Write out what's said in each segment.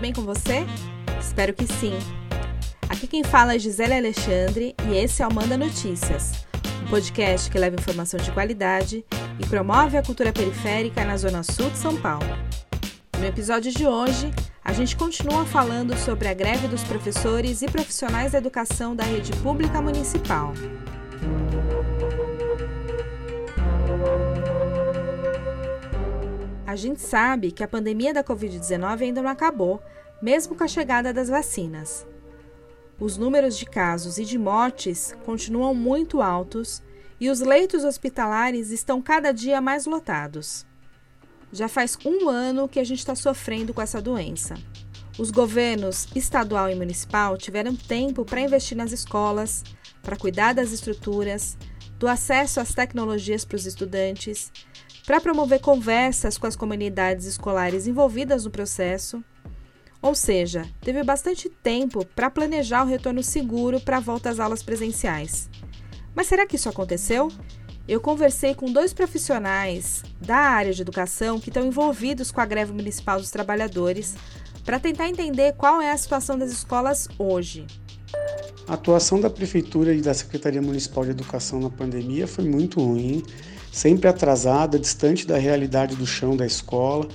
bem com você? Espero que sim. Aqui quem fala é Gisele Alexandre e esse é o Manda Notícias, um podcast que leva informação de qualidade e promove a cultura periférica na Zona Sul de São Paulo. No episódio de hoje, a gente continua falando sobre a greve dos professores e profissionais da educação da rede pública municipal. A gente sabe que a pandemia da Covid-19 ainda não acabou, mesmo com a chegada das vacinas. Os números de casos e de mortes continuam muito altos e os leitos hospitalares estão cada dia mais lotados. Já faz um ano que a gente está sofrendo com essa doença. Os governos estadual e municipal tiveram tempo para investir nas escolas, para cuidar das estruturas, do acesso às tecnologias para os estudantes para promover conversas com as comunidades escolares envolvidas no processo. Ou seja, teve bastante tempo para planejar o retorno seguro para a volta às aulas presenciais. Mas será que isso aconteceu? Eu conversei com dois profissionais da área de educação que estão envolvidos com a greve municipal dos trabalhadores para tentar entender qual é a situação das escolas hoje. A atuação da Prefeitura e da Secretaria Municipal de Educação na pandemia foi muito ruim sempre atrasada, distante da realidade do chão da escola.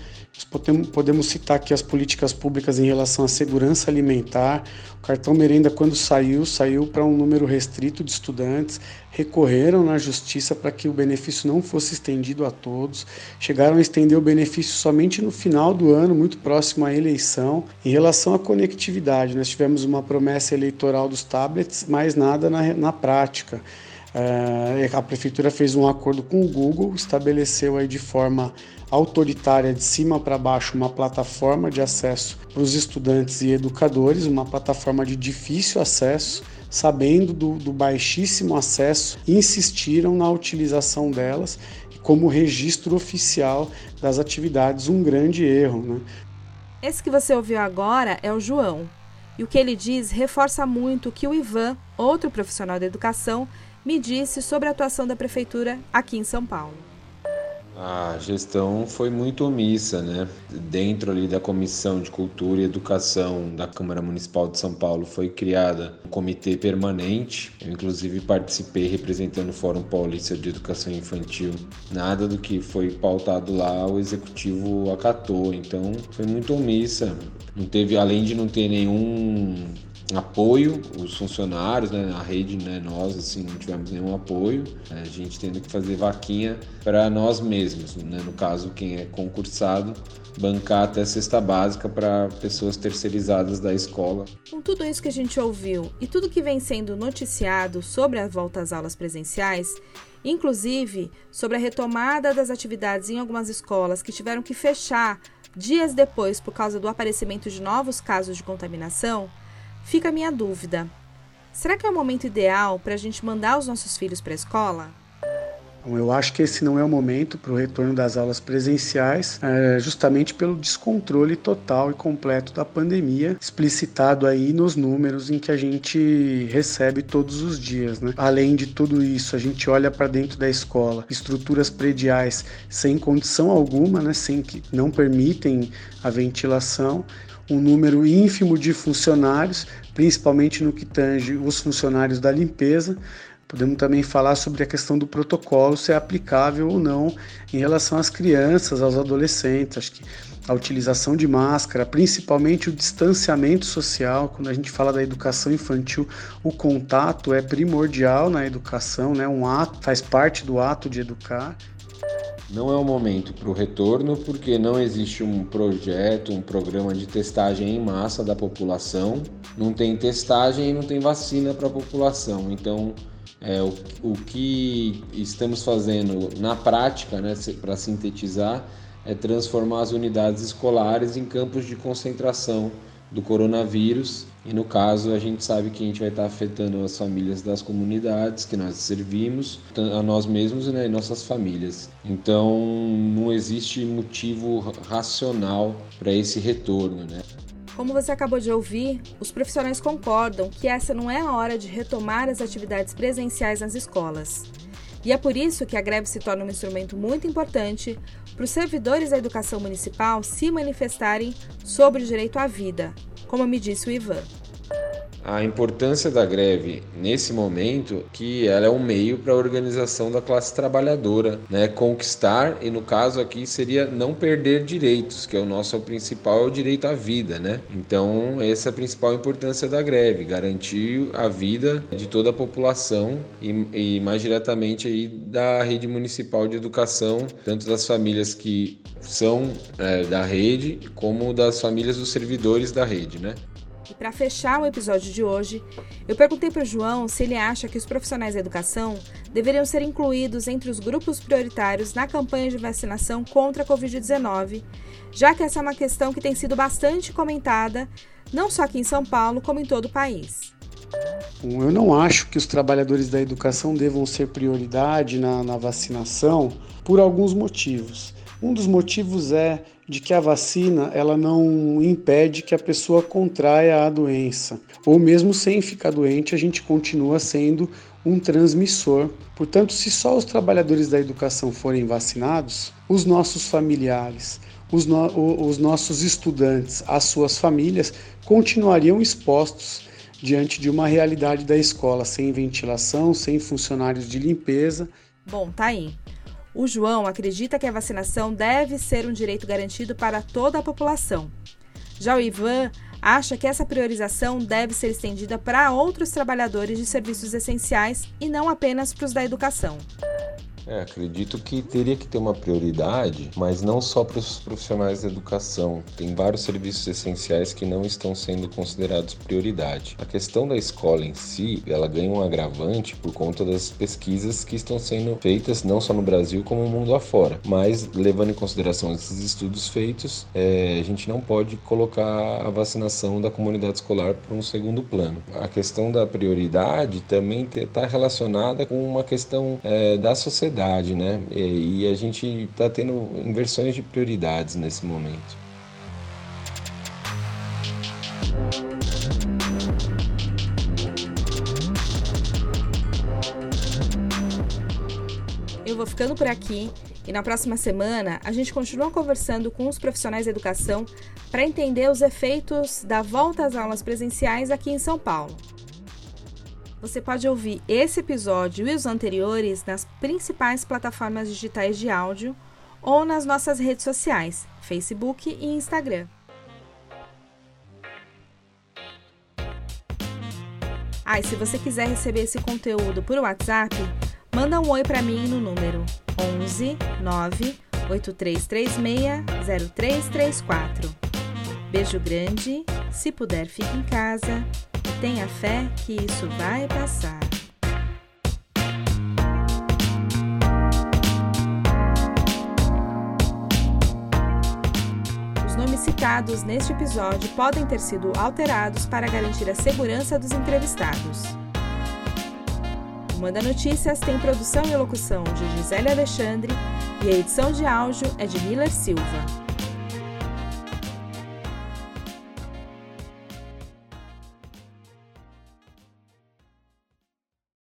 Podemos, citar aqui as políticas públicas em relação à segurança alimentar. O cartão merenda, quando saiu, saiu para um número restrito de estudantes. Recorreram na justiça para que o benefício não fosse estendido a todos. Chegaram a estender o benefício somente no final do ano, muito próximo à eleição. Em relação à conectividade, nós tivemos uma promessa eleitoral dos tablets, mas nada na, na prática. É, a prefeitura fez um acordo com o Google, estabeleceu aí de forma autoritária de cima para baixo uma plataforma de acesso para os estudantes e educadores, uma plataforma de difícil acesso, sabendo do, do baixíssimo acesso, insistiram na utilização delas como registro oficial das atividades, um grande erro. Né? Esse que você ouviu agora é o João. E o que ele diz reforça muito o que o Ivan, outro profissional da educação, me disse sobre a atuação da prefeitura aqui em São Paulo. A gestão foi muito omissa, né? Dentro ali da Comissão de Cultura e Educação da Câmara Municipal de São Paulo foi criada um comitê permanente. Eu inclusive participei representando o Fórum Paulista de Educação Infantil. Nada do que foi pautado lá o executivo acatou, então foi muito omissa. Não teve, além de não ter nenhum apoio, os funcionários, né, a rede, né, nós assim não tivemos nenhum apoio, né, a gente tendo que fazer vaquinha para nós mesmos, né, no caso quem é concursado bancar até cesta básica para pessoas terceirizadas da escola. Com tudo isso que a gente ouviu e tudo que vem sendo noticiado sobre a volta às aulas presenciais, inclusive sobre a retomada das atividades em algumas escolas que tiveram que fechar dias depois por causa do aparecimento de novos casos de contaminação, Fica a minha dúvida: será que é o momento ideal para a gente mandar os nossos filhos para a escola? Eu acho que esse não é o momento para o retorno das aulas presenciais, é, justamente pelo descontrole total e completo da pandemia, explicitado aí nos números em que a gente recebe todos os dias. Né? Além de tudo isso, a gente olha para dentro da escola, estruturas prediais sem condição alguma, né, sem que não permitem a ventilação um número ínfimo de funcionários, principalmente no que tange os funcionários da limpeza. Podemos também falar sobre a questão do protocolo, se é aplicável ou não em relação às crianças, aos adolescentes. Acho que a utilização de máscara, principalmente o distanciamento social, quando a gente fala da educação infantil, o contato é primordial na educação, né? Um ato faz parte do ato de educar. Não é o momento para o retorno, porque não existe um projeto, um programa de testagem em massa da população. Não tem testagem e não tem vacina para a população. Então, é, o, o que estamos fazendo na prática, né, para sintetizar, é transformar as unidades escolares em campos de concentração do coronavírus e no caso a gente sabe que a gente vai estar afetando as famílias das comunidades que nós servimos, a nós mesmos né, e nossas famílias. Então não existe motivo racional para esse retorno, né? Como você acabou de ouvir, os profissionais concordam que essa não é a hora de retomar as atividades presenciais nas escolas. E é por isso que a greve se torna um instrumento muito importante para os servidores da educação municipal se manifestarem sobre o direito à vida, como me disse o Ivan a importância da greve nesse momento que ela é um meio para a organização da classe trabalhadora, né, conquistar e no caso aqui seria não perder direitos, que é o nosso principal é o direito à vida, né? Então essa é a principal importância da greve, garantir a vida de toda a população e, e mais diretamente aí da rede municipal de educação, tanto das famílias que são é, da rede como das famílias dos servidores da rede, né? E para fechar o episódio de hoje, eu perguntei para o João se ele acha que os profissionais da educação deveriam ser incluídos entre os grupos prioritários na campanha de vacinação contra a Covid-19, já que essa é uma questão que tem sido bastante comentada, não só aqui em São Paulo, como em todo o país. Eu não acho que os trabalhadores da educação devam ser prioridade na, na vacinação por alguns motivos. Um dos motivos é de que a vacina ela não impede que a pessoa contraia a doença, ou mesmo sem ficar doente, a gente continua sendo um transmissor. Portanto, se só os trabalhadores da educação forem vacinados, os nossos familiares, os, no, os nossos estudantes, as suas famílias continuariam expostos diante de uma realidade da escola sem ventilação, sem funcionários de limpeza. Bom, tá aí. O João acredita que a vacinação deve ser um direito garantido para toda a população. Já o Ivan acha que essa priorização deve ser estendida para outros trabalhadores de serviços essenciais e não apenas para os da educação. É, acredito que teria que ter uma prioridade, mas não só para os profissionais da educação. Tem vários serviços essenciais que não estão sendo considerados prioridade. A questão da escola em si, ela ganha um agravante por conta das pesquisas que estão sendo feitas não só no Brasil como no mundo afora. Mas levando em consideração esses estudos feitos, é, a gente não pode colocar a vacinação da comunidade escolar para um segundo plano. A questão da prioridade também está relacionada com uma questão é, da sociedade né? E, e a gente está tendo inversões de prioridades nesse momento. Eu vou ficando por aqui e na próxima semana a gente continua conversando com os profissionais da educação para entender os efeitos da volta às aulas presenciais aqui em São Paulo. Você pode ouvir esse episódio e os anteriores nas principais plataformas digitais de áudio ou nas nossas redes sociais, Facebook e Instagram. Ah, e se você quiser receber esse conteúdo por WhatsApp, manda um oi para mim no número 11 9 8336 0334. Beijo grande, se puder fique em casa Tenha fé que isso vai passar. Os nomes citados neste episódio podem ter sido alterados para garantir a segurança dos entrevistados. O Manda Notícias tem produção e locução de Gisele Alexandre e a edição de áudio é de Miller Silva.